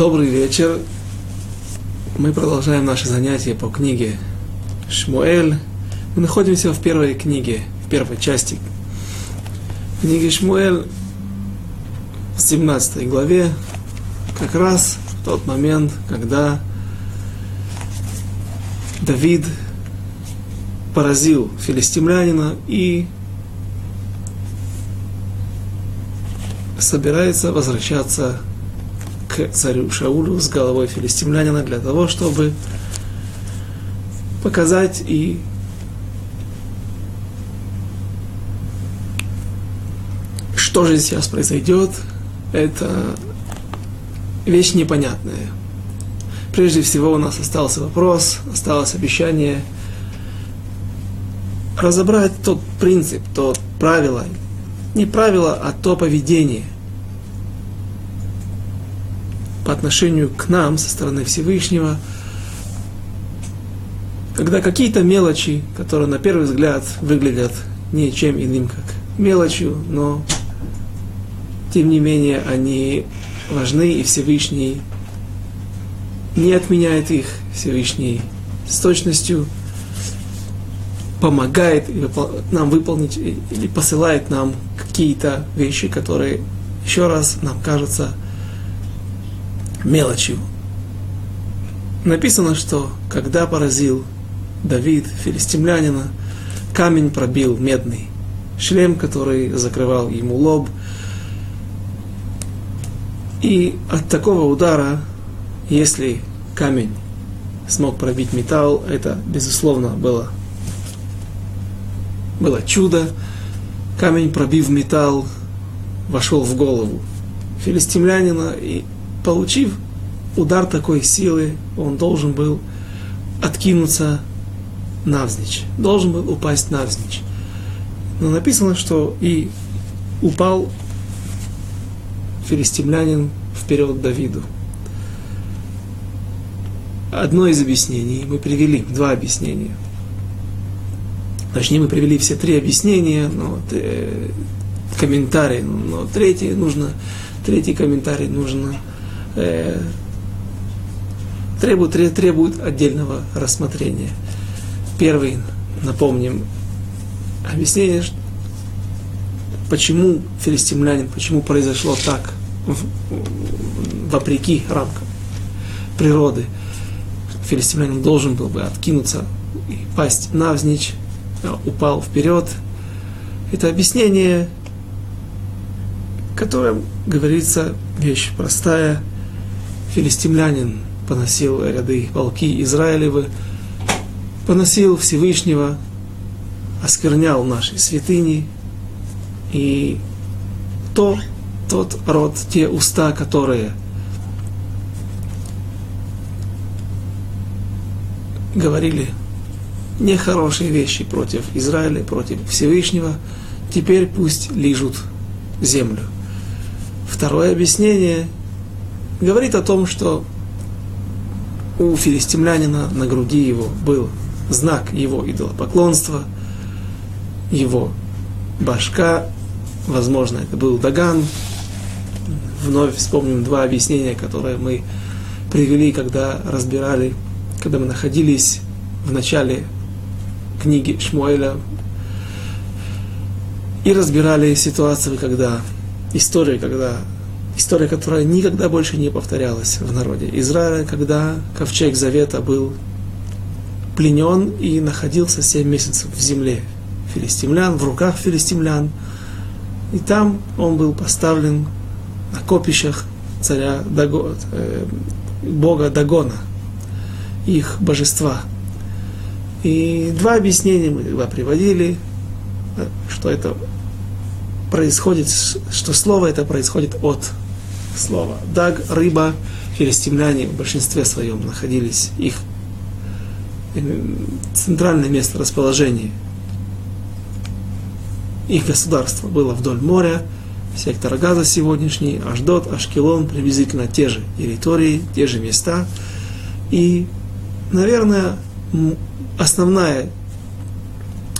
Добрый вечер. Мы продолжаем наши занятия по книге Шмуэль. Мы находимся в первой книге, в первой части книги Шмуэль, в 17 главе, как раз в тот момент, когда Давид поразил филистимлянина и собирается возвращаться к царю Шаулю с головой филистимлянина для того, чтобы показать и что же сейчас произойдет, это вещь непонятная. Прежде всего у нас остался вопрос, осталось обещание разобрать тот принцип, то правило, не правило, а то поведение – по отношению к нам со стороны Всевышнего, когда какие-то мелочи, которые на первый взгляд выглядят ничем иным, как мелочью, но тем не менее они важны, и Всевышний не отменяет их, Всевышний с точностью помогает нам выполнить или посылает нам какие-то вещи, которые еще раз нам кажутся мелочью. Написано, что когда поразил Давид филистимлянина, камень пробил медный шлем, который закрывал ему лоб. И от такого удара, если камень смог пробить металл, это, безусловно, было, было чудо. Камень, пробив металл, вошел в голову филистимлянина, и получив удар такой силы, он должен был откинуться навзничь, должен был упасть навзничь. Но написано, что и упал филистимлянин вперед Давиду. Одно из объяснений мы привели, два объяснения. Точнее, мы привели все три объяснения, но э, комментарий, но третий нужно, третий комментарий нужно э, требует, требует отдельного рассмотрения. Первый, напомним, объяснение, почему филистимлянин, почему произошло так, вопреки рамкам природы. Филистимлянин должен был бы откинуться и пасть навзничь, а упал вперед. Это объяснение, которое говорится, вещь простая, филистимлянин поносил ряды полки Израилевы, поносил Всевышнего, осквернял наши святыни, и то, тот род, те уста, которые говорили нехорошие вещи против Израиля, против Всевышнего, теперь пусть лижут землю. Второе объяснение – говорит о том, что у филистимлянина на груди его был знак его идолопоклонства, его башка, возможно, это был Даган. Вновь вспомним два объяснения, которые мы привели, когда разбирали, когда мы находились в начале книги Шмуэля и разбирали ситуацию, когда история, когда история, которая никогда больше не повторялась в народе Израиля, когда ковчег Завета был пленен и находился 7 месяцев в земле филистимлян, в руках филистимлян. И там он был поставлен на копищах царя Даго, э, бога Дагона, их божества. И два объяснения мы приводили, что это происходит, что слово это происходит от слова. Даг, рыба, филистимляне в большинстве своем находились, их э, центральное место расположения их государства было вдоль моря, сектор Газа сегодняшний, Аждот, Ашкелон, приблизительно те же территории, те же места. И, наверное, основная,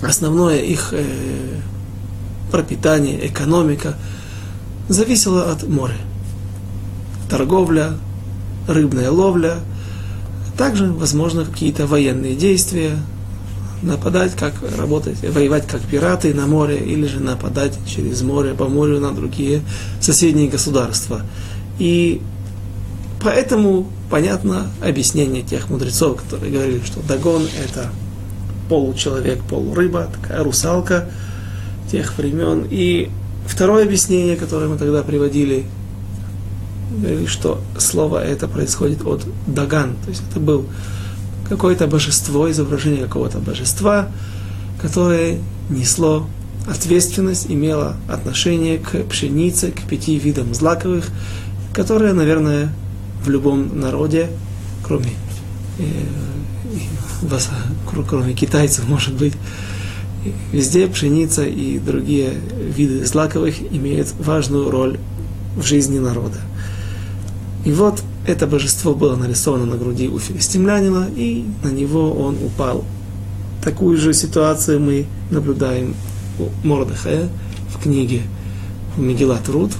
основное их э, пропитание, экономика зависело от моря торговля, рыбная ловля, также, возможно, какие-то военные действия, нападать, как работать, воевать как пираты на море, или же нападать через море, по морю на другие соседние государства. И поэтому понятно объяснение тех мудрецов, которые говорили, что Дагон это получеловек, полурыба, такая русалка тех времен. И второе объяснение, которое мы тогда приводили, говорили, что слово это происходит от Даган, то есть это был какое-то божество, изображение какого-то божества, которое несло ответственность, имело отношение к пшенице, к пяти видам злаковых, которые, наверное, в любом народе, кроме э, кроме китайцев, может быть, везде пшеница и другие виды злаковых имеют важную роль в жизни народа. И вот это божество было нарисовано на груди у филистимлянина, и на него он упал. Такую же ситуацию мы наблюдаем у Мордыхая в книге Мегилат Руд,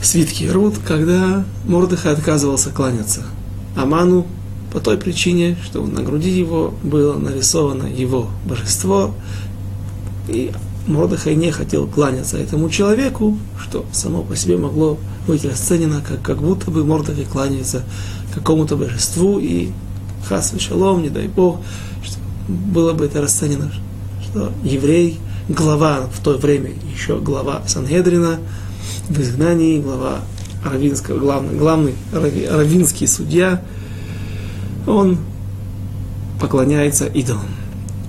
в свитке Руд, когда Мордыхай отказывался кланяться Аману по той причине, что на груди его было нарисовано его божество, и Мордыхай не хотел кланяться этому человеку, что само по себе могло быть расценено, как, как будто бы Мордыхай кланяется какому-то божеству, и хас шалом, не дай бог, что было бы это расценено, что еврей, глава в то время еще глава Сангедрина, в изгнании, глава равинского, главный, главный равинский судья, он поклоняется идолам.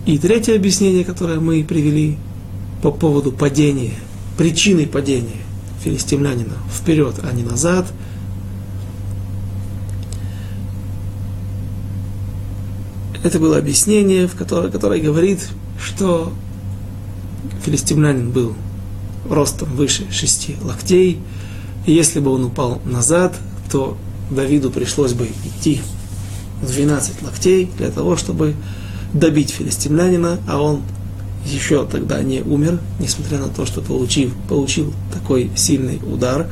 И третье объяснение, которое мы привели по поводу падения, причины падения филистимлянина вперед, а не назад, это было объяснение, в которое, которое говорит, что филистимлянин был ростом выше шести локтей, и если бы он упал назад, то Давиду пришлось бы идти 12 локтей для того, чтобы добить филистимлянина, а он еще тогда не умер, несмотря на то, что получил, получил такой сильный удар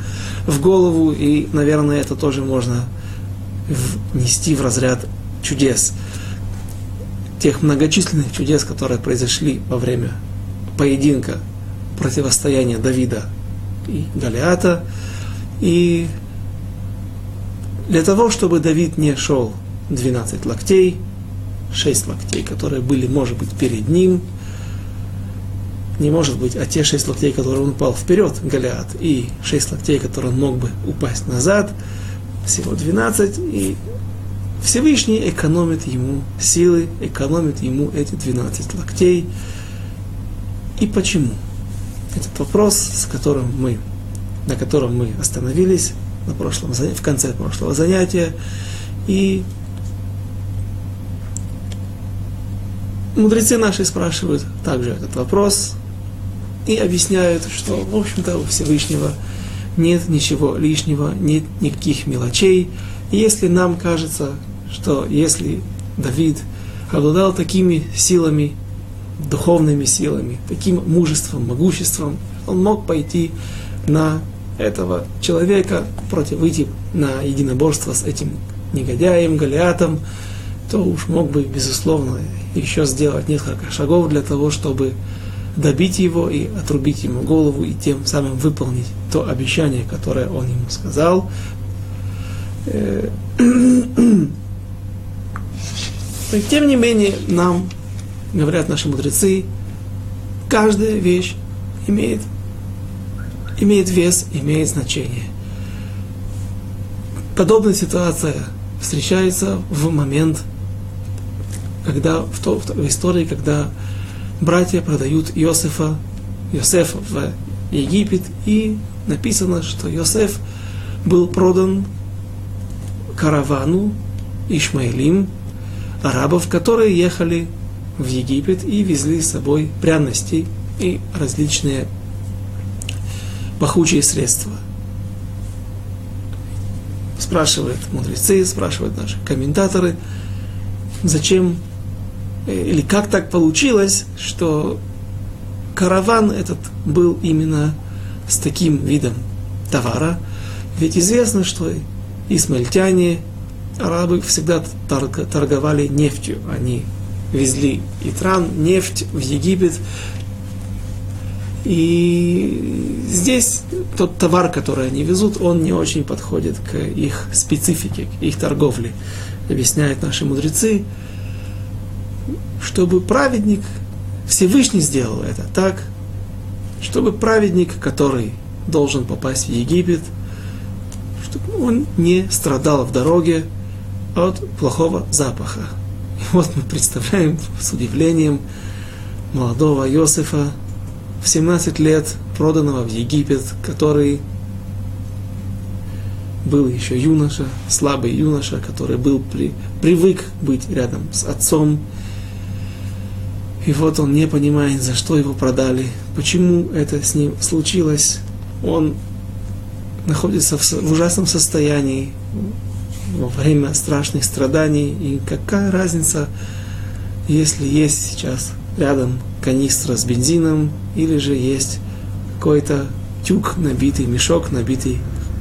в голову, и, наверное, это тоже можно внести в разряд чудес. Тех многочисленных чудес, которые произошли во время поединка, противостояния Давида и Галиата, и для того, чтобы Давид не шел 12 локтей, 6 локтей, которые были, может быть, перед ним, не может быть, а те 6 локтей, которые он упал вперед, Голиат, и 6 локтей, которые он мог бы упасть назад, всего 12, и Всевышний экономит ему силы, экономит ему эти 12 локтей. И почему? Этот вопрос, с которым мы на котором мы остановились на прошлом, в конце прошлого занятия. И мудрецы наши спрашивают также этот вопрос и объясняют, что, в общем-то, у Всевышнего нет ничего лишнего, нет никаких мелочей. И если нам кажется, что если Давид обладал такими силами, духовными силами, таким мужеством, могуществом, он мог пойти на этого человека, против выйти на единоборство с этим негодяем, Голиатом, то уж мог бы, безусловно, еще сделать несколько шагов для того, чтобы добить его и отрубить ему голову, и тем самым выполнить то обещание, которое он ему сказал. Э, и тем не менее, нам, говорят наши мудрецы, каждая вещь имеет имеет вес, имеет значение. Подобная ситуация встречается в момент, когда в, то, в истории, когда братья продают Иосифа, Иосифа в Египет, и написано, что Иосиф был продан каравану Ишмаилим, арабов, которые ехали в Египет и везли с собой пряности и различные пахучие средства. Спрашивают мудрецы, спрашивают наши комментаторы, зачем или как так получилось, что караван этот был именно с таким видом товара. Ведь известно, что исмаильтяне, арабы всегда торговали нефтью. Они везли итран, нефть в Египет. И здесь тот товар, который они везут, он не очень подходит к их специфике, к их торговле. Объясняют наши мудрецы, чтобы праведник, Всевышний сделал это так, чтобы праведник, который должен попасть в Египет, чтобы он не страдал в дороге от плохого запаха. И вот мы представляем с удивлением молодого Иосифа в 17 лет, проданного в Египет, который был еще юноша, слабый юноша, который был при, привык быть рядом с отцом. И вот он не понимает, за что его продали, почему это с ним случилось. Он находится в, ужасном состоянии во время страшных страданий. И какая разница, если есть сейчас рядом канистра с бензином, или же есть какой-то тюк, набитый мешок, набитый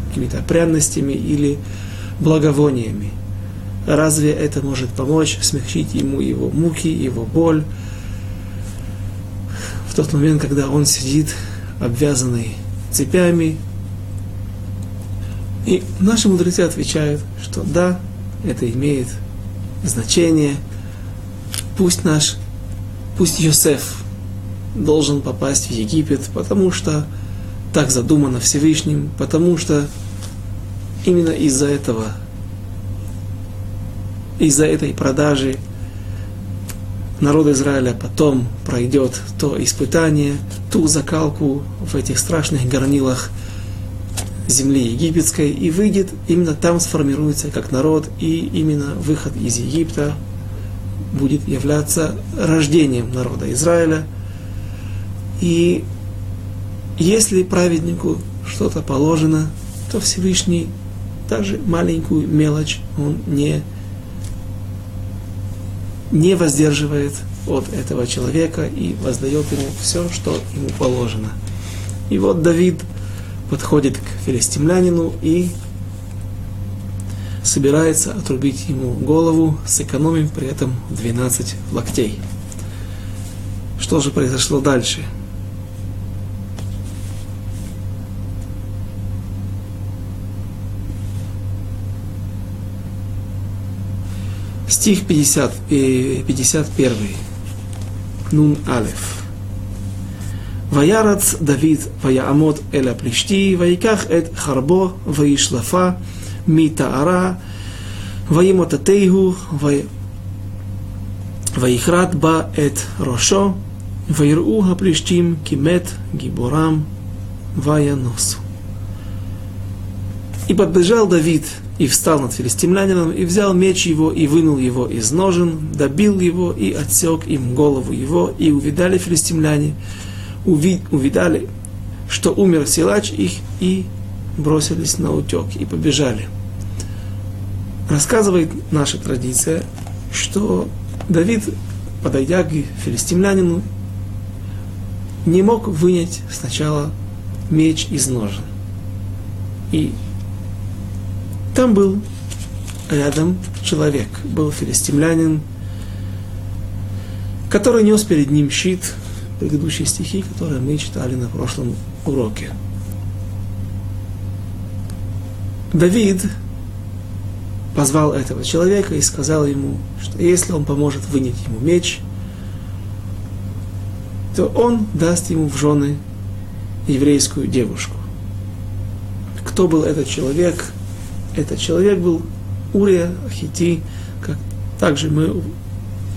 какими-то пряностями или благовониями. Разве это может помочь смягчить ему его муки, его боль? Тот момент, когда он сидит обвязанный цепями, и наши мудрецы отвечают, что да, это имеет значение. Пусть наш, пусть Йосеф должен попасть в Египет, потому что так задумано Всевышним, потому что именно из-за этого, из-за этой продажи народ Израиля потом пройдет то испытание, ту закалку в этих страшных горнилах земли египетской и выйдет, именно там сформируется как народ, и именно выход из Египта будет являться рождением народа Израиля. И если праведнику что-то положено, то Всевышний даже маленькую мелочь он не, не воздерживает от этого человека и воздает ему все, что ему положено. И вот Давид подходит к филистимлянину и собирается отрубить ему голову, сэкономив при этом 12 локтей. Что же произошло дальше? Стих 50, 51. Э, Нун Алеф. Ваярац Давид Ваяамот Эля Плешти, Ваиках Эт Харбо, Ваишлафа, Митаара, Ваимотатейгу, Ваихрат Ба Эт Рошо, Ваиру Хаплештим, Кимет, Гиборам, Ваяносу. И подбежал Давид и встал над филистимлянином, и взял меч его, и вынул его из ножен, добил его, и отсек им голову его, и увидали филистимляне, увидали, что умер силач их, и бросились на утек, и побежали. Рассказывает наша традиция, что Давид, подойдя к филистимлянину, не мог вынять сначала меч из ножен. И там был рядом человек, был филистимлянин, который нес перед ним щит, предыдущие стихи, которые мы читали на прошлом уроке. Давид позвал этого человека и сказал ему, что если он поможет вынять ему меч, то он даст ему в жены еврейскую девушку. Кто был этот человек? Этот человек был Урия Ахити, как также мы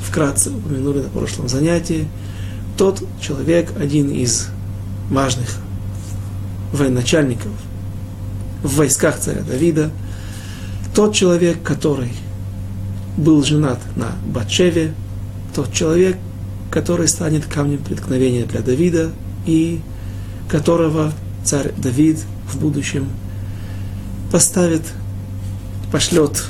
вкратце упомянули на прошлом занятии. Тот человек, один из важных военачальников в войсках царя Давида, тот человек, который был женат на Батшеве, тот человек, который станет камнем преткновения для Давида и которого царь Давид в будущем поставит пошлет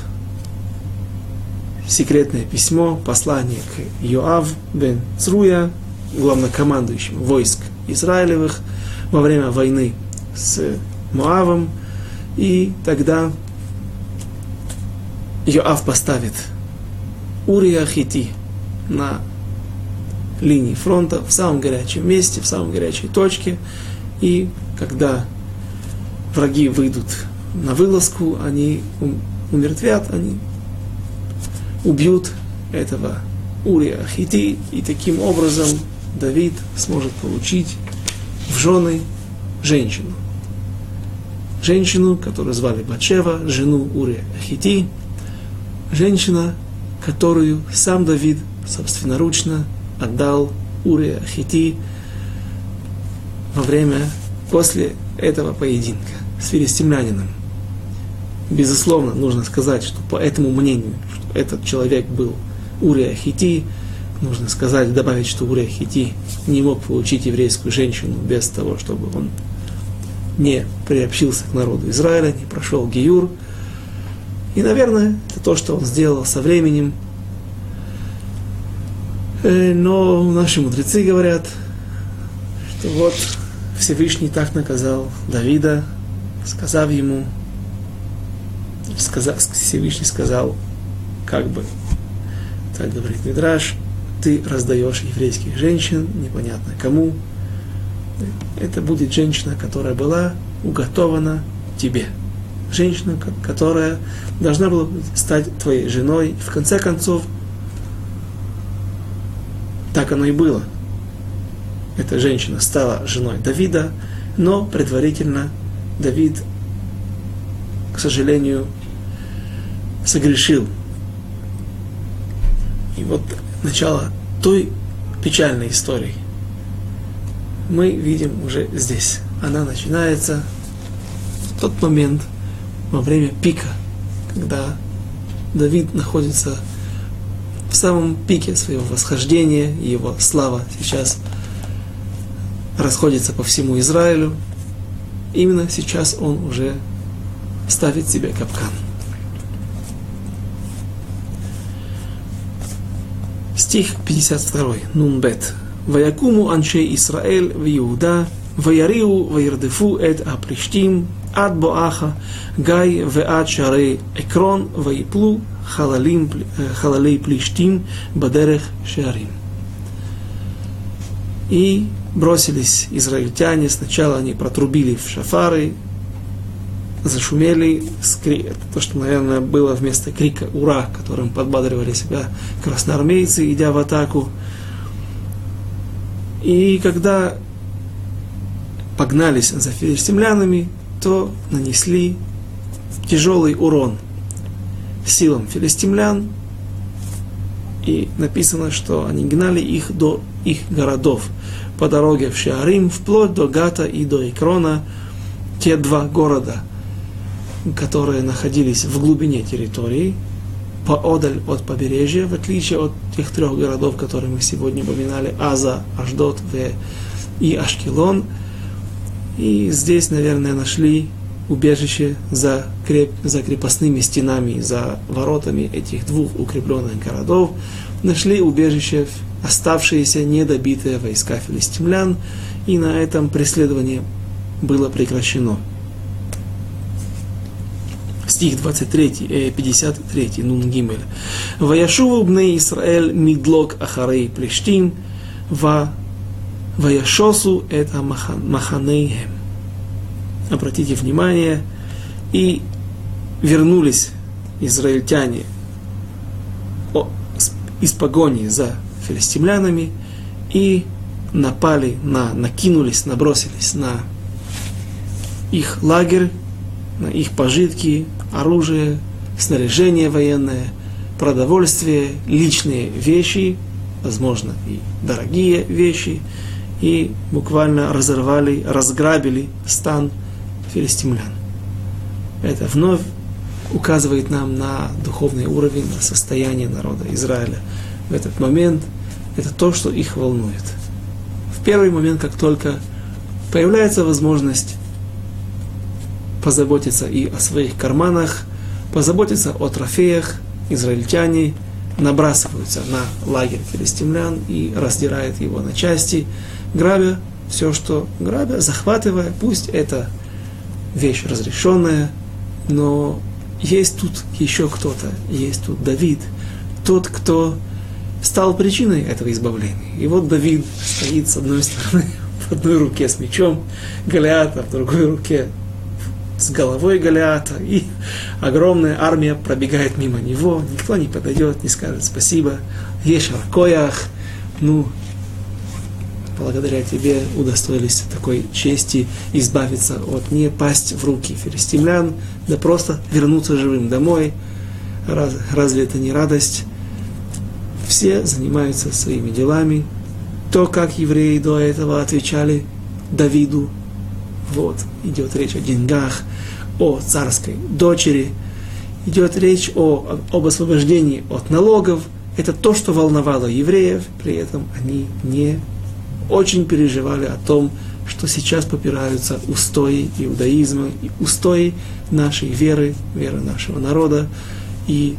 секретное письмо, послание к Йоав бен Цруя, главнокомандующему войск Израилевых во время войны с Моавом. И тогда Йоав поставит Урия Хити на линии фронта в самом горячем месте, в самой горячей точке. И когда враги выйдут на вылазку, они умертвят, они убьют этого Урия Хити, и таким образом Давид сможет получить в жены женщину. Женщину, которую звали Бачева, жену Урия Хити, женщина, которую сам Давид собственноручно отдал Урия Хити во время, после этого поединка с филистимлянином. Безусловно, нужно сказать, что по этому мнению, что этот человек был Урия Хити, нужно сказать, добавить, что Урия Хити не мог получить еврейскую женщину без того, чтобы он не приобщился к народу Израиля, не прошел Гиюр. И, наверное, это то, что он сделал со временем. Э, но наши мудрецы говорят, что вот Всевышний так наказал Давида, сказав ему, сказав, Всевышний сказал, как бы, так говорит Мидраш, ты раздаешь еврейских женщин, непонятно кому. Это будет женщина, которая была уготована тебе. Женщина, которая должна была стать твоей женой. И в конце концов, так оно и было. Эта женщина стала женой Давида, но предварительно Давид, к сожалению, согрешил. И вот начало той печальной истории мы видим уже здесь. Она начинается в тот момент, во время пика, когда Давид находится в самом пике своего восхождения, его слава сейчас расходится по всему Израилю. Именно сейчас он уже ставит себе капкан. Стих 52. Нунбет. Ваякуму анше Исраэль в Иуда, ваяриу ваирдефу эт априштим, ад боаха, гай веад шаре экрон, ваиплу халалим, э, халалей плиштим, бадерех шарим. И бросились израильтяне, сначала они протрубили в шафары, зашумели, это то, что, наверное, было вместо крика «Ура!», которым подбадривали себя красноармейцы, идя в атаку. И когда погнались за филистимлянами, то нанесли тяжелый урон силам филистимлян, и написано, что они гнали их до их городов по дороге в Шиарим, вплоть до Гата и до Икрона, те два города, которые находились в глубине территории, поодаль от побережья, в отличие от тех трех городов, которые мы сегодня упоминали, Аза, Аждот и Ашкелон. И здесь, наверное, нашли убежище за, креп, за крепостными стенами, за воротами этих двух укрепленных городов, нашли убежище оставшиеся недобитые войска филистимлян, и на этом преследование было прекращено. Стих 23, 53, э, Нун Гимель. Ваяшуву бне Исраэль мидлок ахарей плештим, ва ваяшосу это маханейхем. Обратите внимание, и вернулись израильтяне из погони за филистимлянами и напали на, накинулись, набросились на их лагерь, на их пожитки, оружие, снаряжение военное, продовольствие, личные вещи, возможно, и дорогие вещи, и буквально разорвали, разграбили стан филистимлян. Это вновь указывает нам на духовный уровень, на состояние народа Израиля в этот момент. Это то, что их волнует. В первый момент, как только появляется возможность позаботиться и о своих карманах, позаботиться о трофеях, израильтяне набрасываются на лагерь филистимлян и раздирают его на части, грабя все, что грабя, захватывая, пусть это вещь разрешенная, Но есть тут еще кто-то, есть тут Давид, тот, кто стал причиной этого избавления. И вот Давид стоит с одной стороны в одной руке с мечом Голиата, в другой руке с головой Голиата, и огромная армия пробегает мимо него, никто не подойдет, не скажет спасибо, ешь ракоях, ну, благодаря тебе удостоились такой чести избавиться от не пасть в руки филистимлян, да просто вернуться живым домой. Раз, разве это не радость? Все занимаются своими делами. То, как евреи до этого отвечали Давиду, вот, идет речь о деньгах, о царской дочери, идет речь о, об освобождении от налогов. Это то, что волновало евреев, при этом они не очень переживали о том, что сейчас попираются устои иудаизма, и устои нашей веры, веры нашего народа. И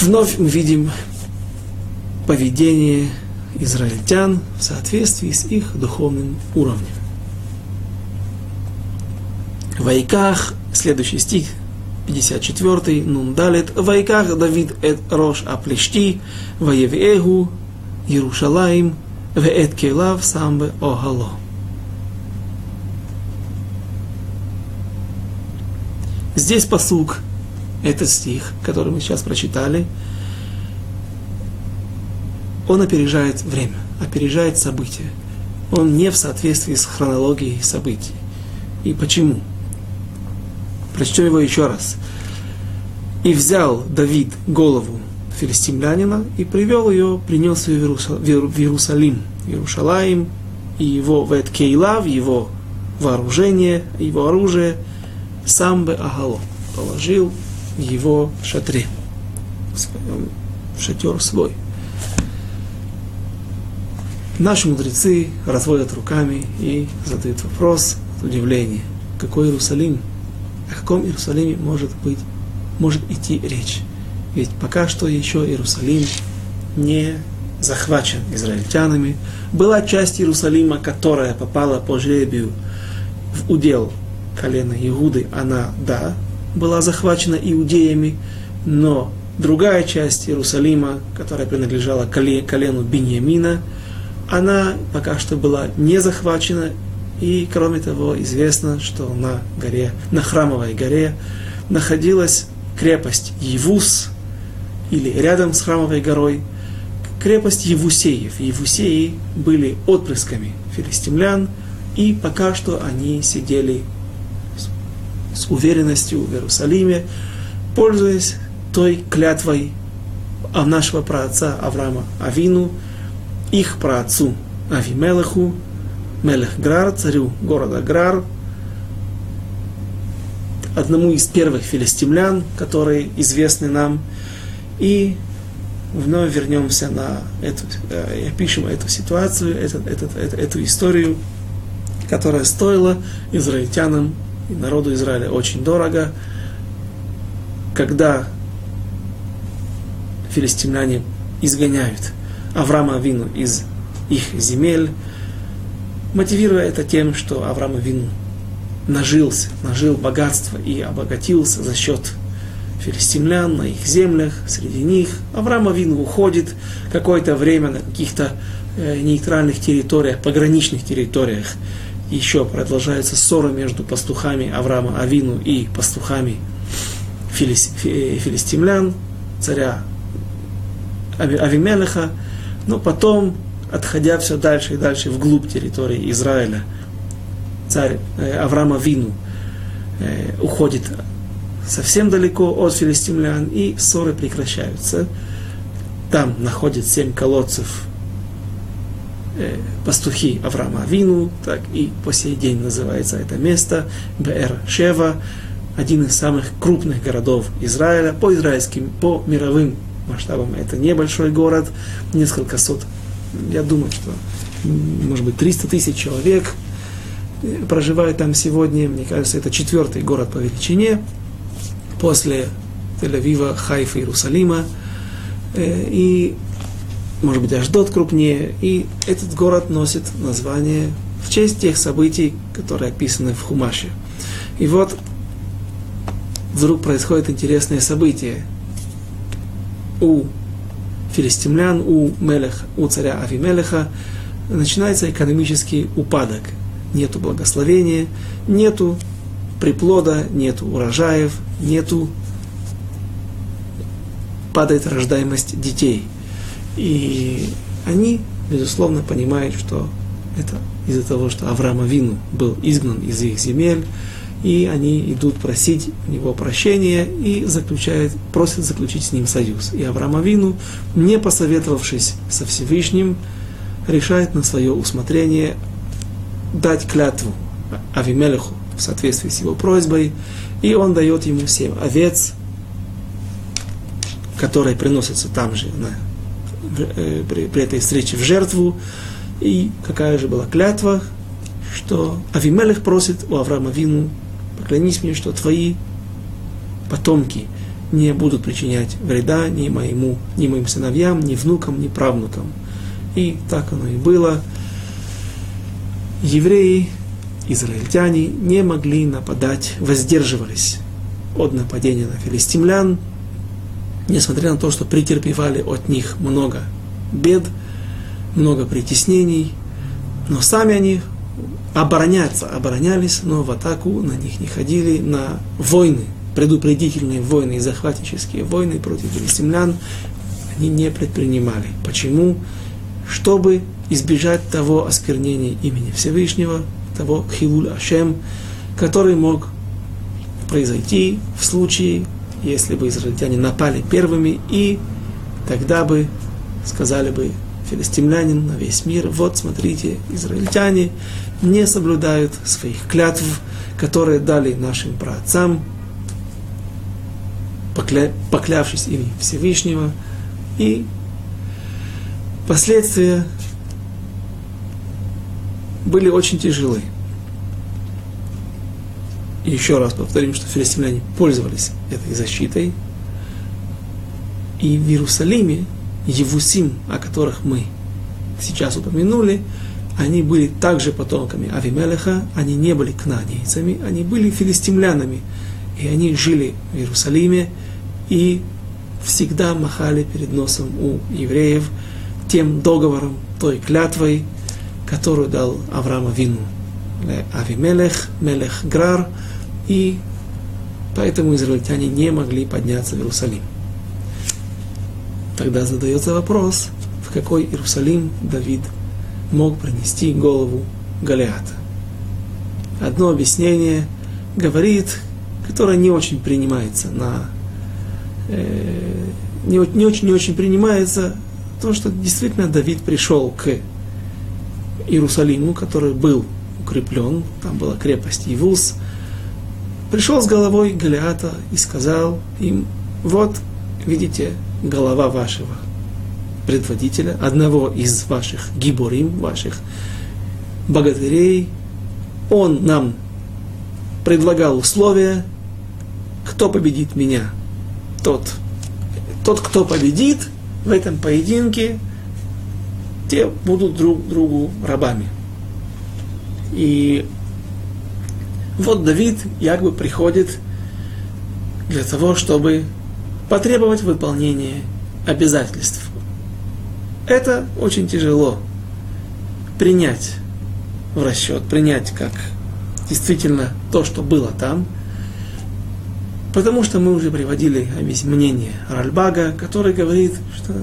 вновь мы видим поведение израильтян в соответствии с их духовным уровнем. Вайках, следующий стих, 54, Нун Далит, Вайках Давид эт Рош Аплешти, Ваевегу, Иерушалаим, Веэт Келав Самбе Огало. Здесь посук, этот стих, который мы сейчас прочитали, он опережает время, опережает события. Он не в соответствии с хронологией событий. И почему? Прочтем его еще раз. И взял Давид голову филистимлянина и привел ее, принес ее в Иерусалим, в Иерушалаим, и его в Кейлав, его вооружение, его оружие, сам бы Агало положил в его шатре, в своем в шатер свой. Наши мудрецы разводят руками и задают вопрос от удивления. Какой Иерусалим? О каком Иерусалиме может быть, может идти речь? Ведь пока что еще Иерусалим не захвачен израильтянами. Была часть Иерусалима, которая попала по жребию в удел колена Иуды, она, да, была захвачена иудеями, но другая часть Иерусалима, которая принадлежала колену Беньямина, она пока что была не захвачена, и кроме того известно, что на горе, на храмовой горе находилась крепость Евус, или рядом с храмовой горой, крепость Евусеев. Евусеи были отпрысками филистимлян, и пока что они сидели с уверенностью в Иерусалиме, пользуясь той клятвой нашего праотца Авраама Авину, их праотцу Авимелеху, Мелех Грар, царю города Грар, одному из первых филистимлян, которые известны нам, и вновь вернемся на эту, э, опишем эту ситуацию, этот, этот, эту, эту историю, которая стоила израильтянам и народу Израиля очень дорого, когда филистимляне изгоняют Авраама Вину из их земель, мотивируя это тем, что Авраам Вину нажился, нажил богатство и обогатился за счет филистимлян на их землях, среди них. Авраам Авин уходит какое-то время на каких-то э, нейтральных территориях, пограничных территориях. Еще продолжается ссора между пастухами Авраама Авину и пастухами филис, фи, филистимлян, царя Авимелеха. Но потом, отходя все дальше и дальше вглубь территории Израиля, царь э, Авраам Авину э, уходит совсем далеко от филистимлян, и ссоры прекращаются. Там находят семь колодцев э, пастухи Авраама Авину, так и по сей день называется это место, Бер Шева, один из самых крупных городов Израиля, по израильским, по мировым масштабам это небольшой город, несколько сот, я думаю, что может быть 300 тысяч человек э, проживает там сегодня, мне кажется, это четвертый город по величине, после Тель-Авива, Хайфа, Иерусалима, э, и, может быть, Аждот крупнее, и этот город носит название в честь тех событий, которые описаны в Хумаше. И вот вдруг происходит интересное событие. У филистимлян, у, Мелех, у царя Авимелеха начинается экономический упадок. Нету благословения, нету приплода, нету урожаев, нету падает рождаемость детей. И они, безусловно, понимают, что это из-за того, что Авраам Авину был изгнан из их земель, и они идут просить у него прощения и заключают, просят заключить с ним союз. И Авраам Авину, не посоветовавшись со Всевышним, решает на свое усмотрение дать клятву Авимелеху в соответствии с его просьбой, и он дает ему семь овец, которые приносятся там же, на, э, при, при этой встрече в жертву. И какая же была клятва, что Авимелех просит у Авраама Вину, поклянись мне, что твои потомки не будут причинять вреда ни моему, ни моим сыновьям, ни внукам, ни правнукам. И так оно и было. Евреи, израильтяне не могли нападать, воздерживались от нападения на филистимлян, несмотря на то, что претерпевали от них много бед, много притеснений, но сами они обороняться, оборонялись, но в атаку на них не ходили, на войны, предупредительные войны и захватнические войны против филистимлян они не предпринимали. Почему? Чтобы избежать того осквернения имени Всевышнего, того хилуль Ашем, который мог произойти в случае если бы израильтяне напали первыми, и тогда бы сказали бы филистимлянин на весь мир, вот смотрите, израильтяне не соблюдают своих клятв, которые дали нашим праотцам, покля... поклявшись ими Всевышнего, и последствия были очень тяжелые еще раз повторим, что филистимляне пользовались этой защитой. И в Иерусалиме Евусим, о которых мы сейчас упомянули, они были также потомками Авимелеха, они не были кнанейцами, они были филистимлянами. И они жили в Иерусалиме и всегда махали перед носом у евреев тем договором, той клятвой, которую дал Авраам Вину. Авимелех, Мелех Грар – и поэтому израильтяне не могли подняться в Иерусалим. Тогда задается вопрос, в какой Иерусалим Давид мог принести голову Голиата. Одно объяснение говорит, которое не очень принимается на э, не, не очень не очень принимается то, что действительно Давид пришел к Иерусалиму, который был укреплен, там была крепость Евус, пришел с головой Голиата и сказал им, вот, видите, голова вашего предводителя, одного из ваших гиборим, ваших богатырей, он нам предлагал условия, кто победит меня, тот, тот, кто победит в этом поединке, те будут друг другу рабами. И вот Давид якобы приходит для того, чтобы потребовать выполнения обязательств. Это очень тяжело принять в расчет, принять как действительно то, что было там, потому что мы уже приводили мнение Ральбага, который говорит, что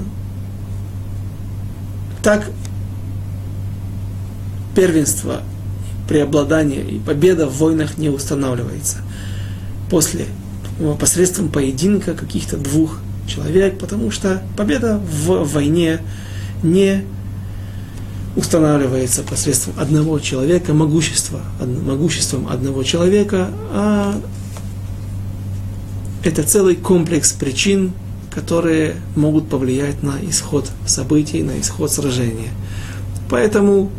так первенство преобладание и победа в войнах не устанавливается. После, посредством поединка каких-то двух человек, потому что победа в войне не устанавливается посредством одного человека, могущества, могуществом одного человека, а это целый комплекс причин, которые могут повлиять на исход событий, на исход сражения. Поэтому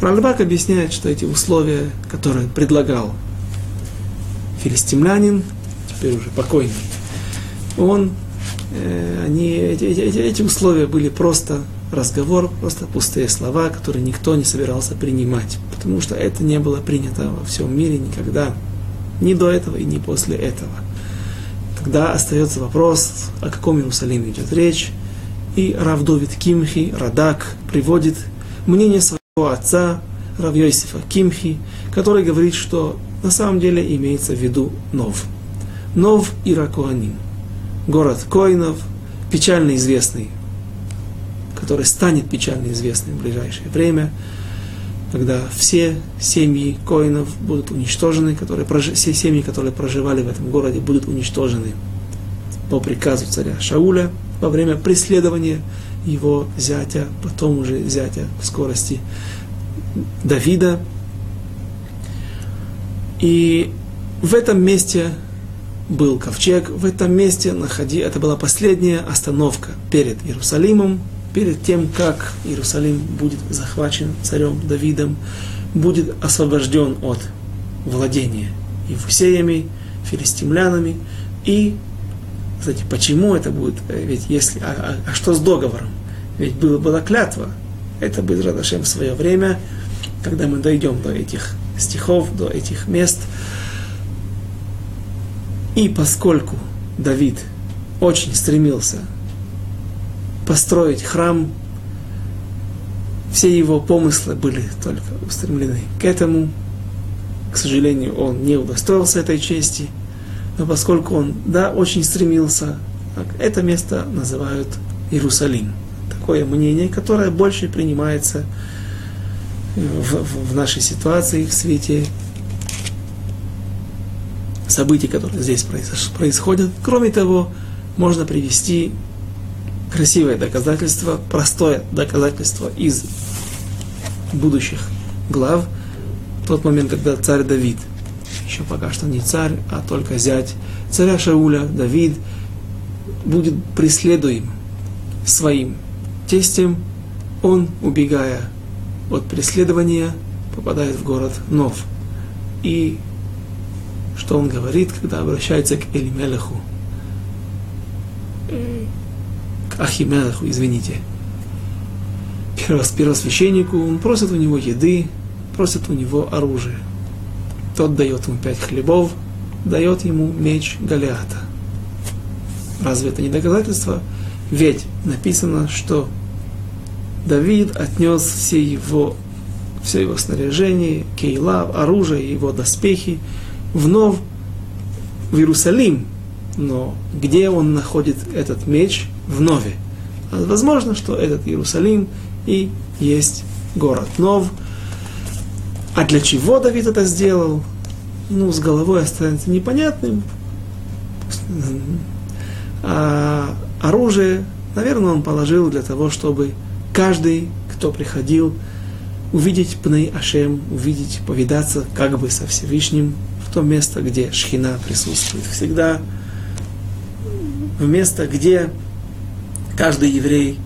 Ральбак объясняет, что эти условия, которые предлагал филистимлянин, теперь уже покойный, он, э, они, эти, эти, условия были просто разговор, просто пустые слова, которые никто не собирался принимать. потому что это не было принято во всем мире никогда, ни до этого и ни после этого. Тогда остается вопрос, о каком Иерусалиме идет речь, и Рав Довид Кимхи, Радак, приводит мнение своего отца, Рав Кимхи, который говорит, что на самом деле имеется в виду Нов. Нов Иракуаним, город Коинов, печально известный, который станет печально известным в ближайшее время, когда все семьи коинов будут уничтожены, которые, все семьи, которые проживали в этом городе, будут уничтожены по приказу царя Шауля во время преследования его зятя, потом уже зятя в скорости Давида. И в этом месте был ковчег, в этом месте находи, это была последняя остановка перед Иерусалимом, перед тем, как Иерусалим будет захвачен царем Давидом, будет освобожден от владения Евусеями, филистимлянами. И, кстати, почему это будет? Ведь если, а, а, а что с договором? Ведь было, была клятва. Это будет Радашем в свое время, когда мы дойдем до этих стихов, до этих мест. И поскольку Давид очень стремился построить храм, все его помыслы были только устремлены к этому. К сожалению, он не удостоился этой чести, но поскольку он, да, очень стремился, это место называют Иерусалим. Такое мнение, которое больше принимается в, в, нашей ситуации, в свете событий, которые здесь происходят. Кроме того, можно привести красивое доказательство, простое доказательство из будущих глав, тот момент, когда царь Давид, еще пока что не царь, а только зять царя Шауля, Давид, будет преследуем своим тестем, он, убегая от преследования, попадает в город Нов. И что он говорит, когда обращается к Элимелеху? Ахимелаху, извините, первосвященнику, он просит у него еды, просит у него оружие. Тот дает ему пять хлебов, дает ему меч Голиата. Разве это не доказательство? Ведь написано, что Давид отнес все его, все его снаряжение, кейла, оружие, его доспехи вновь в Иерусалим. Но где он находит этот меч? в Нове. Возможно, что этот Иерусалим и есть город Нов. А для чего Давид это сделал? Ну, с головой останется непонятным. А оружие, наверное, он положил для того, чтобы каждый, кто приходил, увидеть Пней Ашем, увидеть, повидаться как бы со Всевышним в то место, где Шхина присутствует всегда, в место, где каждый еврей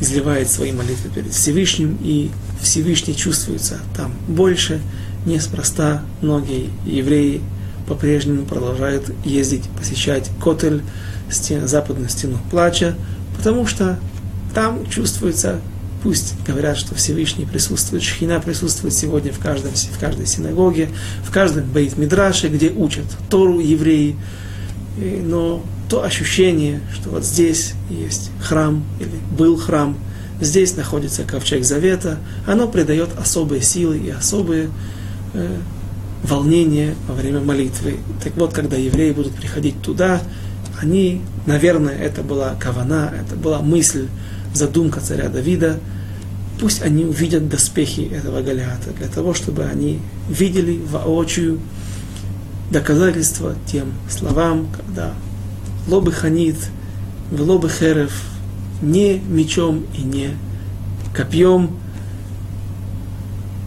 изливает свои молитвы перед Всевышним, и Всевышний чувствуется там больше. Неспроста многие евреи по-прежнему продолжают ездить, посещать Котель, стен, западную стену плача, потому что там чувствуется, пусть говорят, что Всевышний присутствует, Шхина присутствует сегодня в, каждом, в каждой синагоге, в каждом бейт-мидраше, где учат Тору евреи, но то ощущение, что вот здесь есть храм, или был храм, здесь находится ковчег завета, оно придает особые силы и особые э, волнения во время молитвы. Так вот, когда евреи будут приходить туда, они, наверное, это была кавана, это была мысль, задумка царя Давида, пусть они увидят доспехи этого Голиата, для того, чтобы они видели воочию доказательства тем словам, когда лобы ханит, в лобы херев, не мечом и не копьем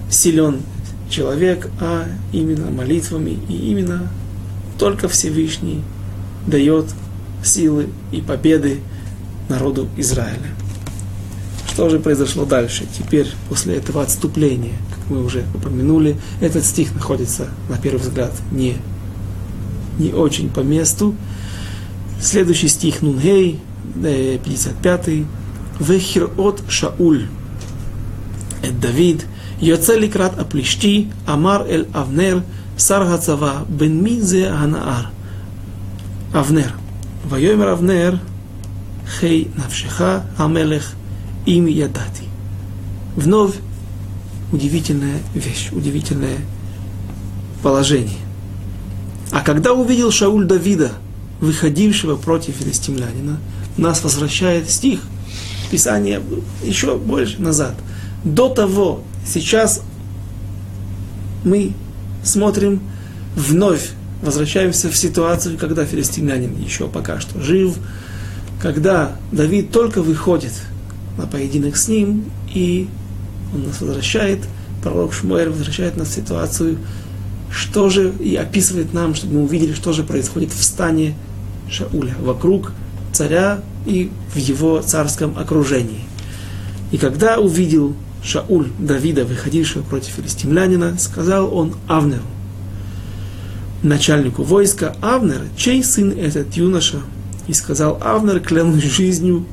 силен человек, а именно молитвами и именно только Всевышний дает силы и победы народу Израиля. Что же произошло дальше? Теперь, после этого отступления, как мы уже упомянули, этот стих находится, на первый взгляд, не, не очень по месту. Следующий стих Нунгей, 55. Э, Вехир от Шауль. Эд Давид. Йоце ликрат аплишти, амар эль Авнер, сар бен минзе ханаар. Авнер. Вайомер Авнер, хей навшиха, амелех, им ядати. Вновь удивительная вещь, удивительное положение. А когда увидел Шауль Давида, выходившего против филистимлянина, нас возвращает стих Писания еще больше назад. До того, сейчас мы смотрим вновь, возвращаемся в ситуацию, когда филистимлянин еще пока что жив, когда Давид только выходит – на поединок с ним, и он нас возвращает, пророк Шмуэль возвращает нас в ситуацию, что же, и описывает нам, чтобы мы увидели, что же происходит в стане Шауля, вокруг царя и в его царском окружении. И когда увидел Шауль Давида, выходившего против филистимлянина, сказал он Авнеру, начальнику войска, Авнер, чей сын этот юноша? И сказал Авнер, клянусь жизнью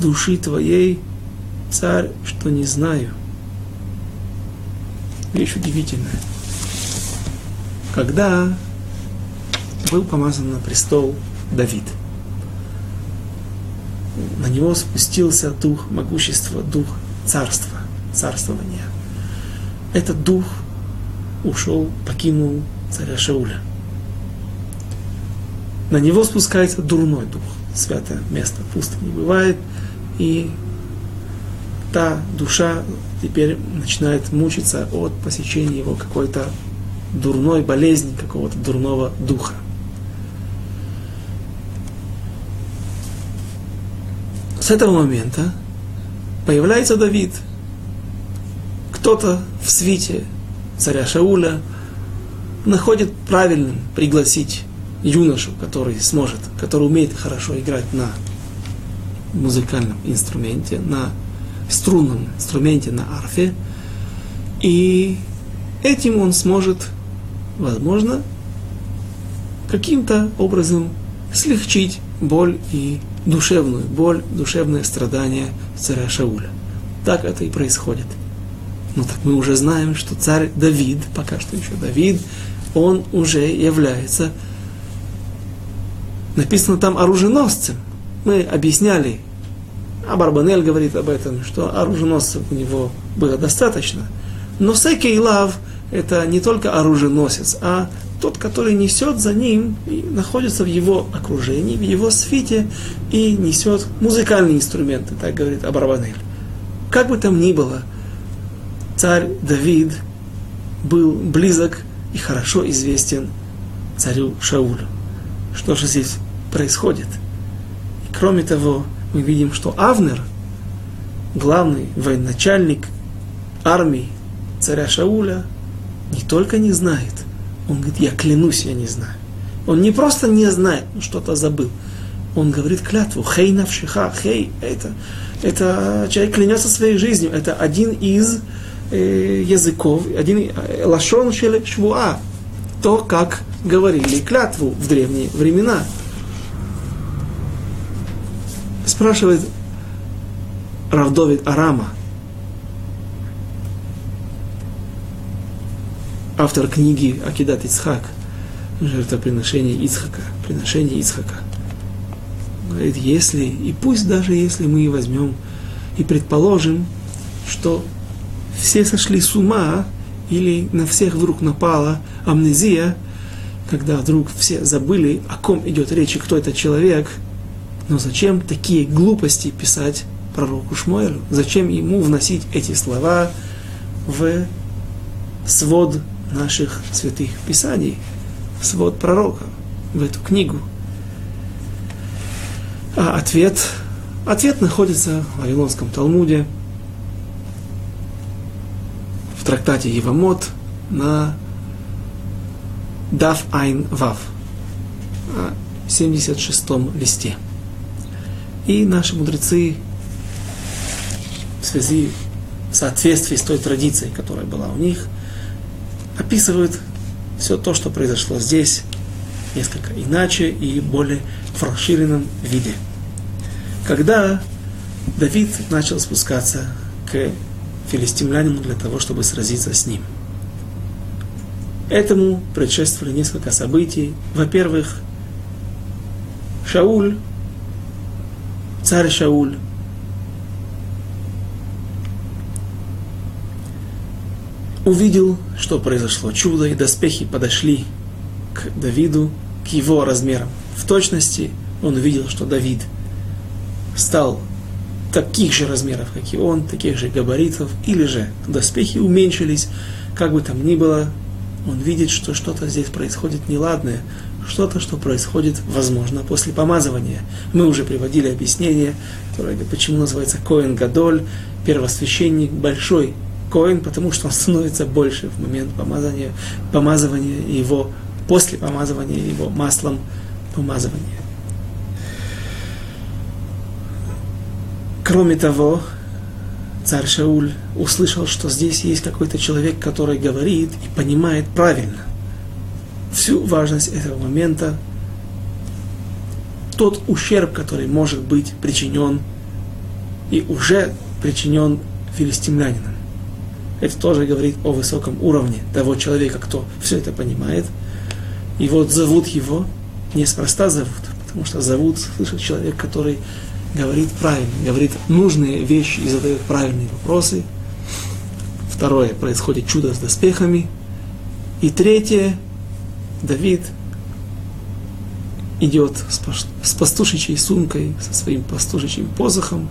души твоей, царь, что не знаю. Вещь удивительная. Когда был помазан на престол Давид, на него спустился дух могущества, дух царства, царствования. Этот дух ушел, покинул царя Шауля. На него спускается дурной дух. Святое место пусто не бывает. И та душа теперь начинает мучиться от посещения его какой-то дурной болезни, какого-то дурного духа. С этого момента появляется Давид. Кто-то в свите царя Шауля находит правильным пригласить юношу, который сможет, который умеет хорошо играть на музыкальном инструменте, на струнном инструменте, на арфе. И этим он сможет, возможно, каким-то образом слегчить боль и душевную боль, душевное страдание царя Шауля. Так это и происходит. Ну так мы уже знаем, что царь Давид, пока что еще Давид, он уже является, написано там оруженосцем. Мы объясняли, а Барбанель говорит об этом, что оруженосцев у него было достаточно. Но Секейлав это не только оруженосец, а тот, который несет за ним и находится в его окружении, в его свите и несет музыкальные инструменты, так говорит Абарбанель. Как бы там ни было, царь Давид был близок и хорошо известен царю Шаулю. Что же здесь происходит? Кроме того, мы видим, что Авнер, главный военачальник армии царя Шауля, не только не знает, он говорит, я клянусь, я не знаю. Он не просто не знает, но что-то забыл. Он говорит клятву, хей навшиха, хей, это, это человек клянется своей жизнью. Это один из э, языков, один э, лашон шеле швуа, то, как говорили клятву в древние времена. Спрашивает Равдовид Арама – автор книги Акидат Ицхак, жертвоприношение Ицхака, приношение Ицхака. Говорит, если, и пусть даже если мы возьмем и предположим, что все сошли с ума, или на всех вдруг напала амнезия, когда вдруг все забыли, о ком идет речь и кто этот человек, но зачем такие глупости писать пророку Шмуэлю? Зачем ему вносить эти слова в свод наших святых писаний, свод пророка, в эту книгу. А ответ, ответ находится в Вавилонском Талмуде, в трактате Евамот на Дав Айн Вав, 76-м листе. И наши мудрецы в связи в соответствии с той традицией, которая была у них – описывают все то, что произошло здесь, несколько иначе и более в расширенном виде. Когда Давид начал спускаться к филистимлянину для того, чтобы сразиться с ним. Этому предшествовали несколько событий. Во-первых, Шауль, царь Шауль, увидел, что произошло. Чудо, и доспехи подошли к Давиду, к его размерам. В точности он увидел, что Давид стал таких же размеров, как и он, таких же габаритов, или же доспехи уменьшились, как бы там ни было, он видит, что что-то здесь происходит неладное, что-то, что происходит, возможно, после помазывания. Мы уже приводили объяснение, которое, почему называется Коэн Гадоль, первосвященник, большой Коэн, потому что он становится больше в момент помазания, помазывания его, после помазывания его маслом помазывания. Кроме того, царь Шауль услышал, что здесь есть какой-то человек, который говорит и понимает правильно всю важность этого момента, тот ущерб, который может быть причинен и уже причинен филистимлянинам. Это тоже говорит о высоком уровне того человека, кто все это понимает. И вот зовут его, неспроста зовут, потому что зовут, слышит человек, который говорит правильно, говорит нужные вещи и задает правильные вопросы. Второе, происходит чудо с доспехами. И третье, Давид идет с пастушечьей сумкой, со своим пастушечьим посохом,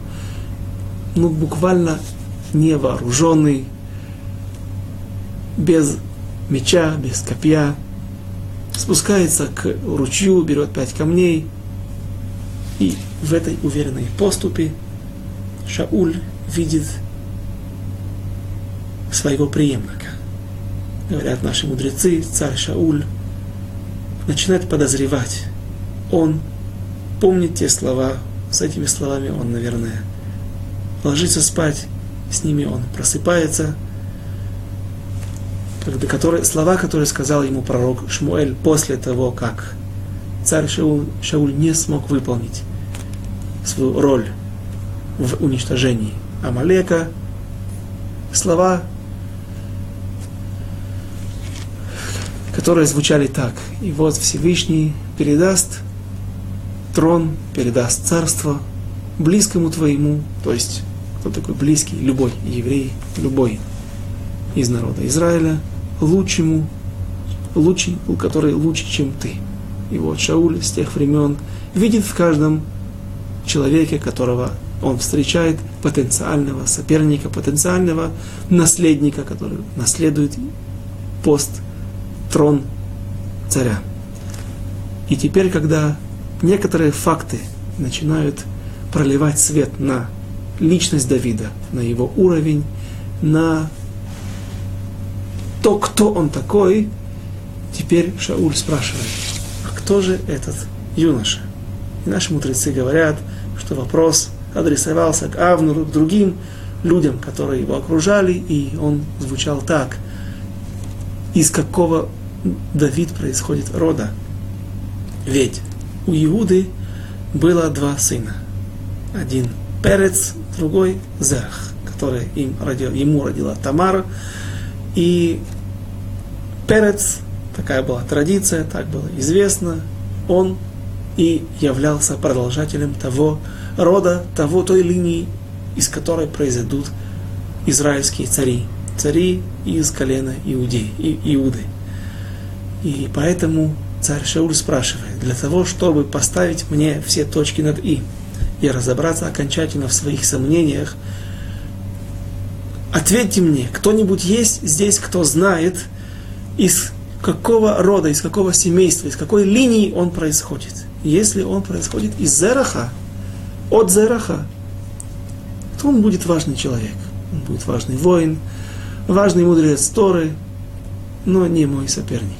ну, буквально невооруженный, без меча, без копья, спускается к ручью, берет пять камней и в этой уверенной поступе Шауль видит своего преемника. Говорят наши мудрецы, царь Шауль начинает подозревать. Он помнит те слова, с этими словами он, наверное, ложится спать, с ними он просыпается, когда, которые, слова, которые сказал ему пророк Шмуэль после того, как царь Шауль, Шауль не смог выполнить свою роль в уничтожении Амалека. Слова, которые звучали так. И вот Всевышний передаст трон, передаст царство близкому твоему, то есть кто такой близкий, любой еврей, любой из народа Израиля, лучшему, лучший, который лучше, чем ты. И вот Шауль с тех времен видит в каждом человеке, которого он встречает, потенциального соперника, потенциального наследника, который наследует пост, трон царя. И теперь, когда некоторые факты начинают проливать свет на личность Давида, на его уровень, на то, кто он такой, теперь Шауль спрашивает, а кто же этот юноша? И наши мудрецы говорят, что вопрос адресовался к Авнуру, к другим людям, которые его окружали, и он звучал так. Из какого Давид происходит рода? Ведь у Иуды было два сына. Один Перец, другой Зерах, который им родил, ему родила Тамара. И Перец, такая была традиция, так было известно, он и являлся продолжателем того рода, того, той линии, из которой произойдут израильские цари, цари из колена Иудеи, и, Иуды. И поэтому царь Шауль спрашивает, для того, чтобы поставить мне все точки над «и» и разобраться окончательно в своих сомнениях, ответьте мне, кто-нибудь есть здесь, кто знает, из какого рода, из какого семейства, из какой линии он происходит. Если он происходит из Зераха, от Зераха, то он будет важный человек. Он будет важный воин, важный мудрец Торы, но не мой соперник.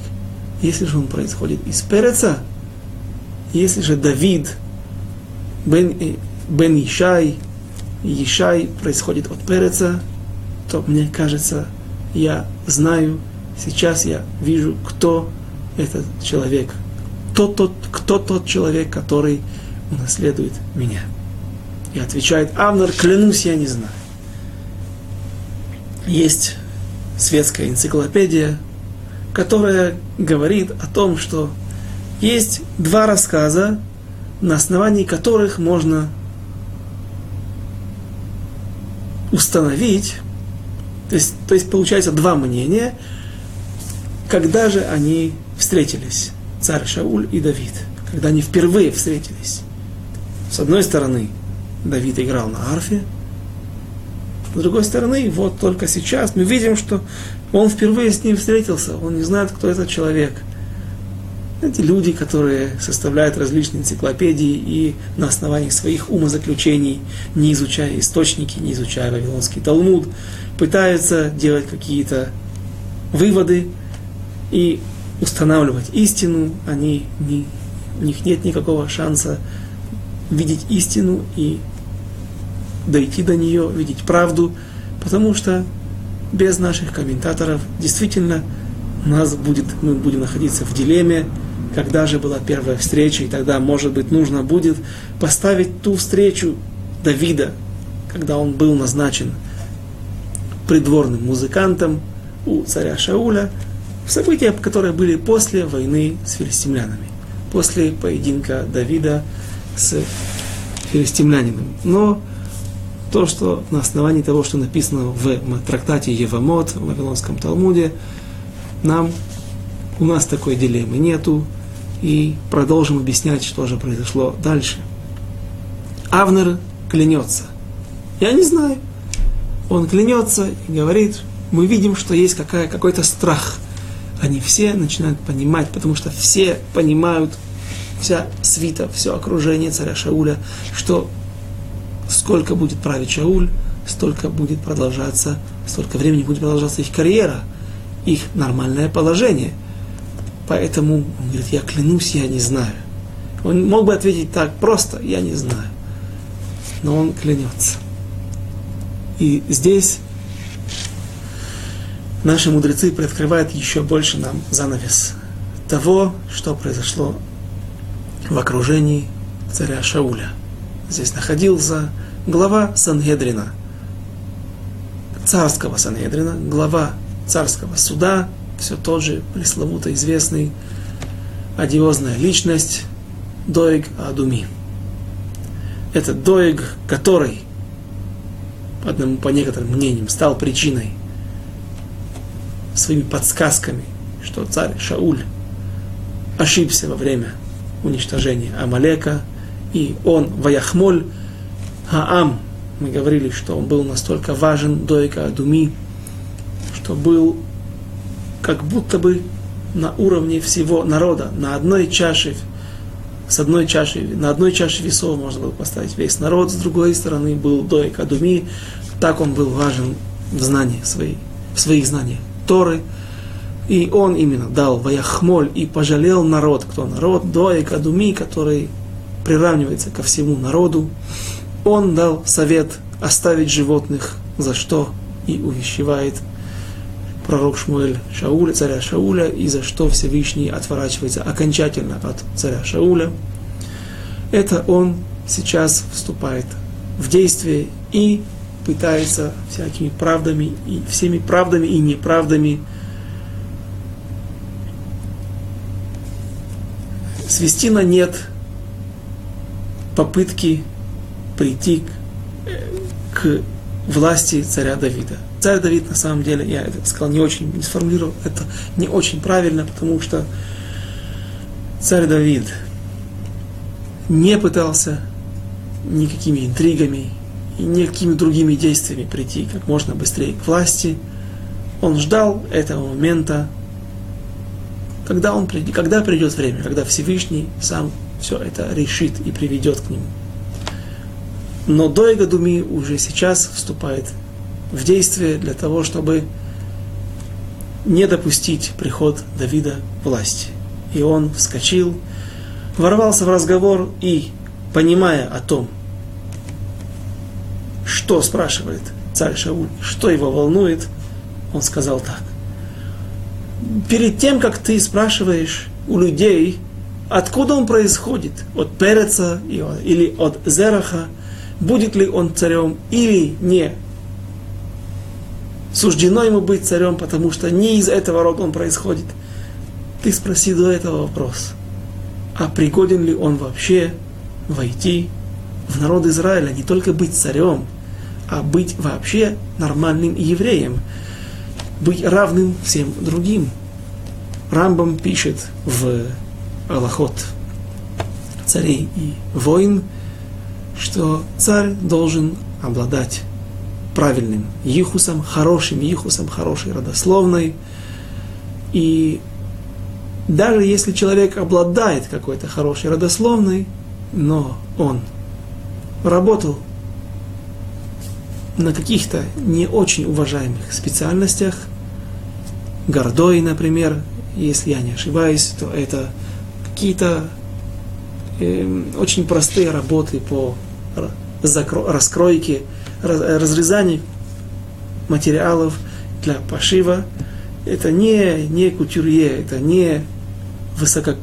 Если же он происходит из Переца, если же Давид, Бен, э, Бен Ишай, Ишай происходит от Переца, то мне кажется, я знаю, сейчас я вижу, кто этот человек. Кто тот, кто тот человек, который унаследует меня. И отвечает Авнер, клянусь, я не знаю. есть светская энциклопедия, которая говорит о том, что есть два рассказа, на основании которых можно установить, то есть, то есть получается два мнения, когда же они встретились, царь Шауль и Давид, когда они впервые встретились. С одной стороны, Давид играл на арфе, с другой стороны, вот только сейчас мы видим, что он впервые с ним встретился, он не знает, кто этот человек. Эти люди, которые составляют различные энциклопедии и на основании своих умозаключений, не изучая источники, не изучая Вавилонский Талмуд, пытаются делать какие-то выводы и устанавливать истину, они не, у них нет никакого шанса видеть истину и дойти до нее, видеть правду, потому что без наших комментаторов действительно у нас будет, мы будем находиться в дилемме, когда же была первая встреча, и тогда, может быть, нужно будет поставить ту встречу Давида, когда он был назначен придворным музыкантом у царя Шауля, события, которые были после войны с филистимлянами, после поединка Давида с филистимлянином. Но то, что на основании того, что написано в трактате Евамот, в Вавилонском Талмуде, нам, у нас такой дилеммы нету, и продолжим объяснять, что же произошло дальше. Авнер клянется. Я не знаю. Он клянется и говорит, мы видим, что есть какая, какой-то страх. Они все начинают понимать, потому что все понимают, вся свита, все окружение царя Шауля, что сколько будет править Шауль, столько будет продолжаться, столько времени будет продолжаться их карьера, их нормальное положение. Поэтому он говорит, я клянусь, я не знаю. Он мог бы ответить так просто, я не знаю. Но он клянется. И здесь наши мудрецы приоткрывают еще больше нам занавес того, что произошло в окружении царя Шауля. Здесь находился глава Сангедрина, царского Сангедрина, глава царского суда, все тот же пресловуто известный, одиозная личность. Доиг Адуми. Этот Доиг, который, по, одному, по некоторым мнениям, стал причиной своими подсказками, что царь Шауль ошибся во время уничтожения Амалека, и он, Ваяхмоль, Хаам, мы говорили, что он был настолько важен, Дойка Адуми, что был как будто бы на уровне всего народа, на одной чаше, с одной чаши, на одной чаше весов можно было поставить весь народ, с другой стороны был Дойк Адуми, так он был важен в знании своей, в своих знаниях Торы, и он именно дал Ваяхмоль и пожалел народ, кто народ, Дойк Адуми, который приравнивается ко всему народу, он дал совет оставить животных, за что и увещевает пророк Шмуэль Шауля, царя Шауля, и за что Всевышний отворачивается окончательно от царя Шауля. Это он сейчас вступает в действие и пытается всякими правдами и всеми правдами и неправдами свести на нет попытки прийти к, к власти царя Давида. Царь Давид, на самом деле, я это сказал не очень, не сформулировал это не очень правильно, потому что царь Давид не пытался никакими интригами и никакими другими действиями прийти как можно быстрее к власти. Он ждал этого момента, когда, он, когда придет время, когда Всевышний сам все это решит и приведет к нему. Но Дойга Думи уже сейчас вступает в действие для того, чтобы не допустить приход Давида власти. И он вскочил, ворвался в разговор и, понимая о том, что спрашивает царь Шауль, что его волнует, он сказал так. Перед тем, как ты спрашиваешь у людей, откуда он происходит, от Переца или от Зераха, будет ли он царем или не. суждено ему быть царем, потому что не из этого рода он происходит. Ты спроси до этого вопрос. А пригоден ли он вообще войти в народ Израиля, не только быть царем, а быть вообще нормальным евреем, быть равным всем другим. Рамбам пишет в Аллахот царей и войн, что царь должен обладать правильным ихусом, хорошим ихусом, хорошей родословной. И даже если человек обладает какой-то хорошей родословной, но он работал на каких-то не очень уважаемых специальностях, гордой, например, если я не ошибаюсь, то это какие-то очень простые работы по раскройке, разрезанию материалов для пошива. Это не, не кутюрье, это не высоко,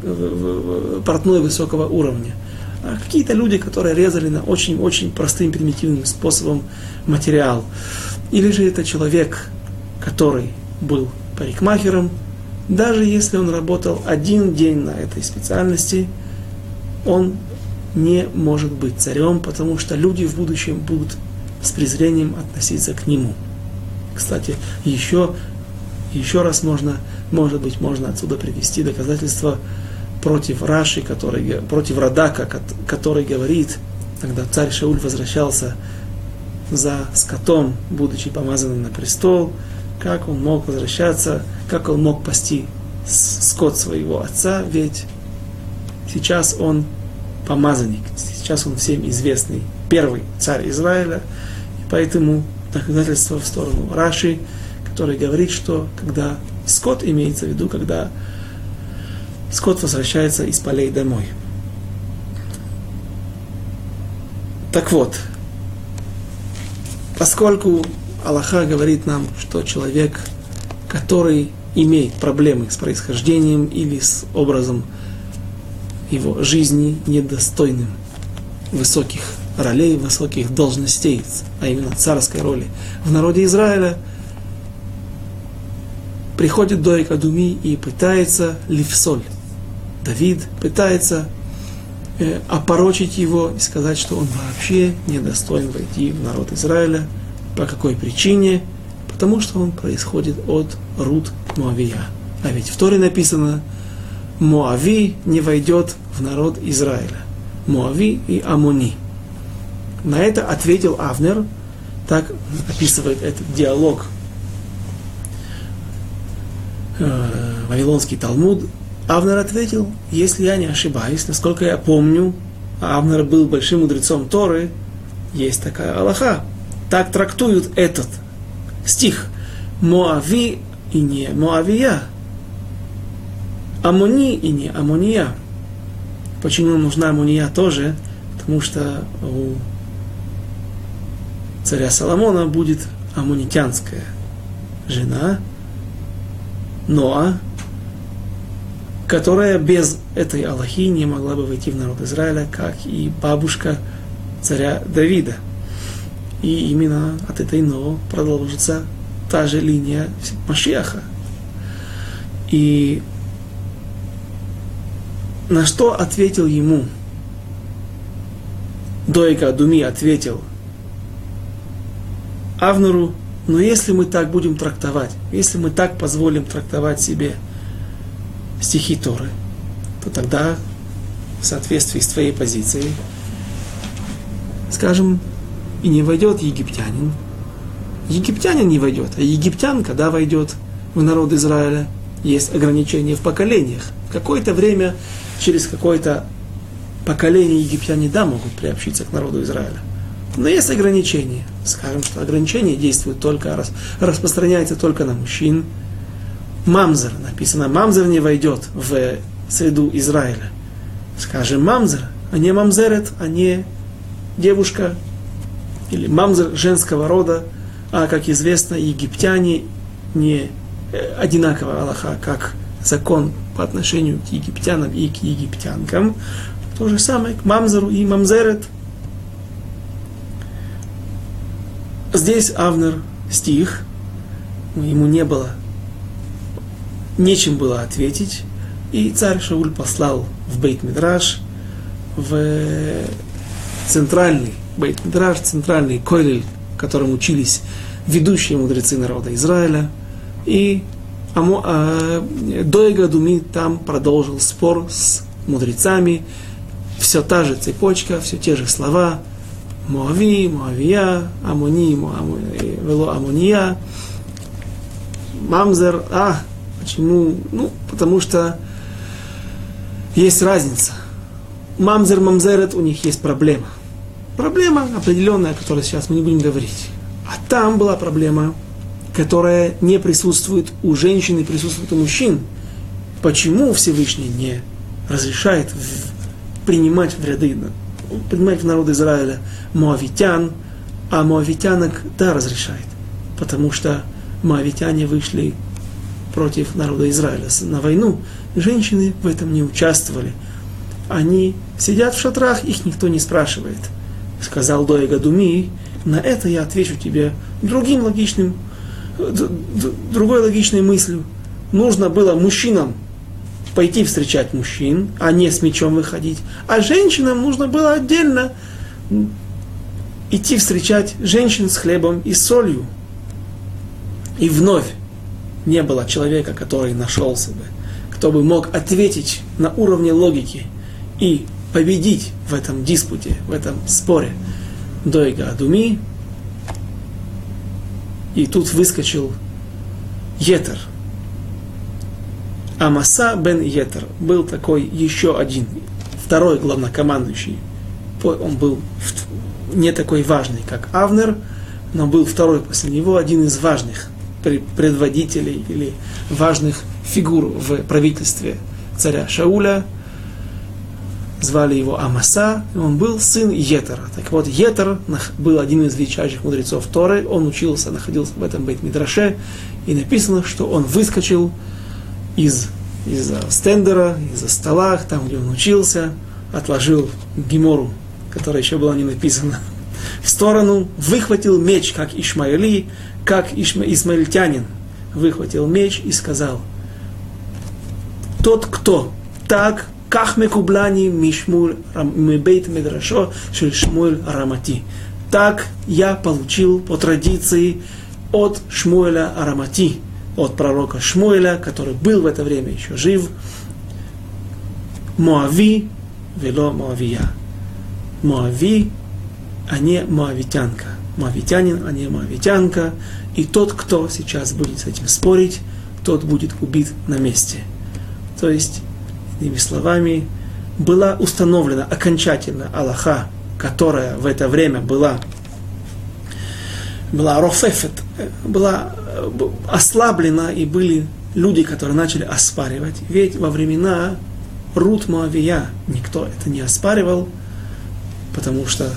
портной высокого уровня а какие-то люди, которые резали на очень-очень простым, примитивным способом материал. Или же это человек, который был парикмахером, даже если он работал один день на этой специальности, он не может быть царем, потому что люди в будущем будут с презрением относиться к нему. Кстати, еще, еще раз можно, может быть, можно отсюда привести доказательство против Раши, который, против Радака, который говорит, когда царь Шауль возвращался за скотом, будучи помазанным на престол, как он мог возвращаться, как он мог пасти скот своего отца, ведь сейчас он помазанник, сейчас он всем известный первый царь Израиля, и поэтому доказательство в сторону Раши, который говорит, что когда скот имеется в виду, когда скот возвращается из полей домой. Так вот, поскольку Аллаха говорит нам, что человек, который имеет проблемы с происхождением или с образом его жизни недостойным высоких ролей, высоких должностей, а именно царской роли в народе Израиля, приходит до Экадуми и пытается ливсоль, Давид пытается э, опорочить его и сказать, что он вообще не достоин войти в народ Израиля. По какой причине? Потому что он происходит от Рут Моавия. А ведь в Торе написано, Моави не войдет в народ Израиля. Моави и Амони. На это ответил Авнер, так описывает этот диалог э, Вавилонский Талмуд, Авнер ответил, если я не ошибаюсь, насколько я помню, Авнер был большим мудрецом Торы, есть такая Аллаха. Так трактуют этот стих. Моави и не Моавия. Амони и не Амония. Почему нужна Амония тоже? Потому что у царя Соломона будет амонитянская жена Ноа, которая без этой Аллахи не могла бы войти в народ Израиля, как и бабушка царя Давида. И именно от этой Но продолжится та же линия Машиаха. И на что ответил ему? Дойка Думи ответил Авнуру, но если мы так будем трактовать, если мы так позволим трактовать себе – стихи Торы, то тогда в соответствии с твоей позицией, скажем, и не войдет египтянин. Египтянин не войдет, а египтян, когда войдет в народ Израиля, есть ограничения в поколениях. Какое-то время, через какое-то поколение египтяне, да, могут приобщиться к народу Израиля. Но есть ограничения. Скажем, что ограничения действуют только, распространяются только на мужчин, мамзер. Написано, мамзер не войдет в среду Израиля. Скажем, мамзер, а не мамзерет, а не девушка или мамзер женского рода, а, как известно, египтяне не э, одинаково Аллаха, как закон по отношению к египтянам и к египтянкам. То же самое к мамзеру и мамзерет. Здесь Авнер стих ему не было, нечем было ответить, и царь Шауль послал в Бейт-Мидраш, в центральный Бейт-Мидраш, центральный Койлель, в котором учились ведущие мудрецы народа Израиля, и Доега Думи там продолжил спор с мудрецами, все та же цепочка, все те же слова, Моави, Моавия, Амони, Вело Амония, Мамзер, а, почему? Ну, потому что есть разница. Мамзер, Мамзерет, у них есть проблема. Проблема определенная, о которой сейчас мы не будем говорить. А там была проблема, которая не присутствует у женщин и присутствует у мужчин. Почему Всевышний не разрешает принимать в ряды, принимать в народ Израиля моавитян, а моавитянок да разрешает. Потому что моавитяне вышли против народа Израиля на войну. Женщины в этом не участвовали. Они сидят в шатрах, их никто не спрашивает. Сказал Доега Думи, на это я отвечу тебе другим логичным другой логичной мыслью. Нужно было мужчинам пойти встречать мужчин, а не с мечом выходить. А женщинам нужно было отдельно идти встречать женщин с хлебом и солью. И вновь не было человека, который нашелся бы, кто бы мог ответить на уровне логики и победить в этом диспуте, в этом споре. Дойга Адуми, и тут выскочил Етер. Амаса бен Етер был такой еще один, второй главнокомандующий. Он был не такой важный, как Авнер, но был второй после него, один из важных предводителей или важных фигур в правительстве царя Шауля – звали его Амаса, и он был сын Етера. Так вот, Етер был один из величайших мудрецов Торы, он учился, находился в этом бейт Мидраше, и написано, что он выскочил из, из стендера, из-за стола, там, где он учился, отложил гемору, которая еще была не написана, в сторону, выхватил меч, как Ишмаили, как Ишма, Исмаильтянин, выхватил меч и сказал, тот, кто так כך מקובלני משמואל, מבית מדרשו של Шмуэль Арамати. Так я получил по традиции от Шмуэля Арамати, от пророка Шмуэля, который был в это время еще жив, Моави, вело Моавия. Моави, а не Моавитянка. Моавитянин, а не Моавитянка. И тот, кто сейчас будет с этим спорить, тот будет убит на месте. То есть Иными словами, была установлена окончательно Аллаха, которая в это время была, была рофефет, была ослаблена, и были люди, которые начали оспаривать. Ведь во времена Рут Моавия никто это не оспаривал, потому что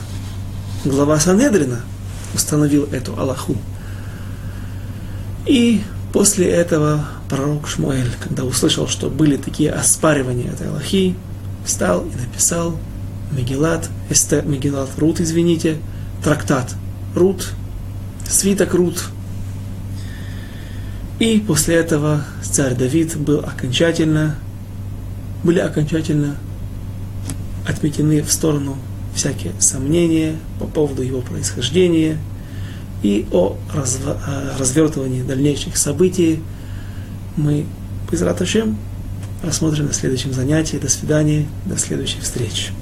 глава Санедрина установил эту Аллаху. И после этого пророк Шмуэль, когда услышал, что были такие оспаривания этой Аллахи, встал и написал Мегилат, Эсте, Мегилат Рут, извините, трактат Рут, свиток Рут. И после этого царь Давид был окончательно, были окончательно отметены в сторону всякие сомнения по поводу его происхождения и о развертывании дальнейших событий, мы, без Раташем, рассмотрим на следующем занятии. До свидания, до следующей встречи.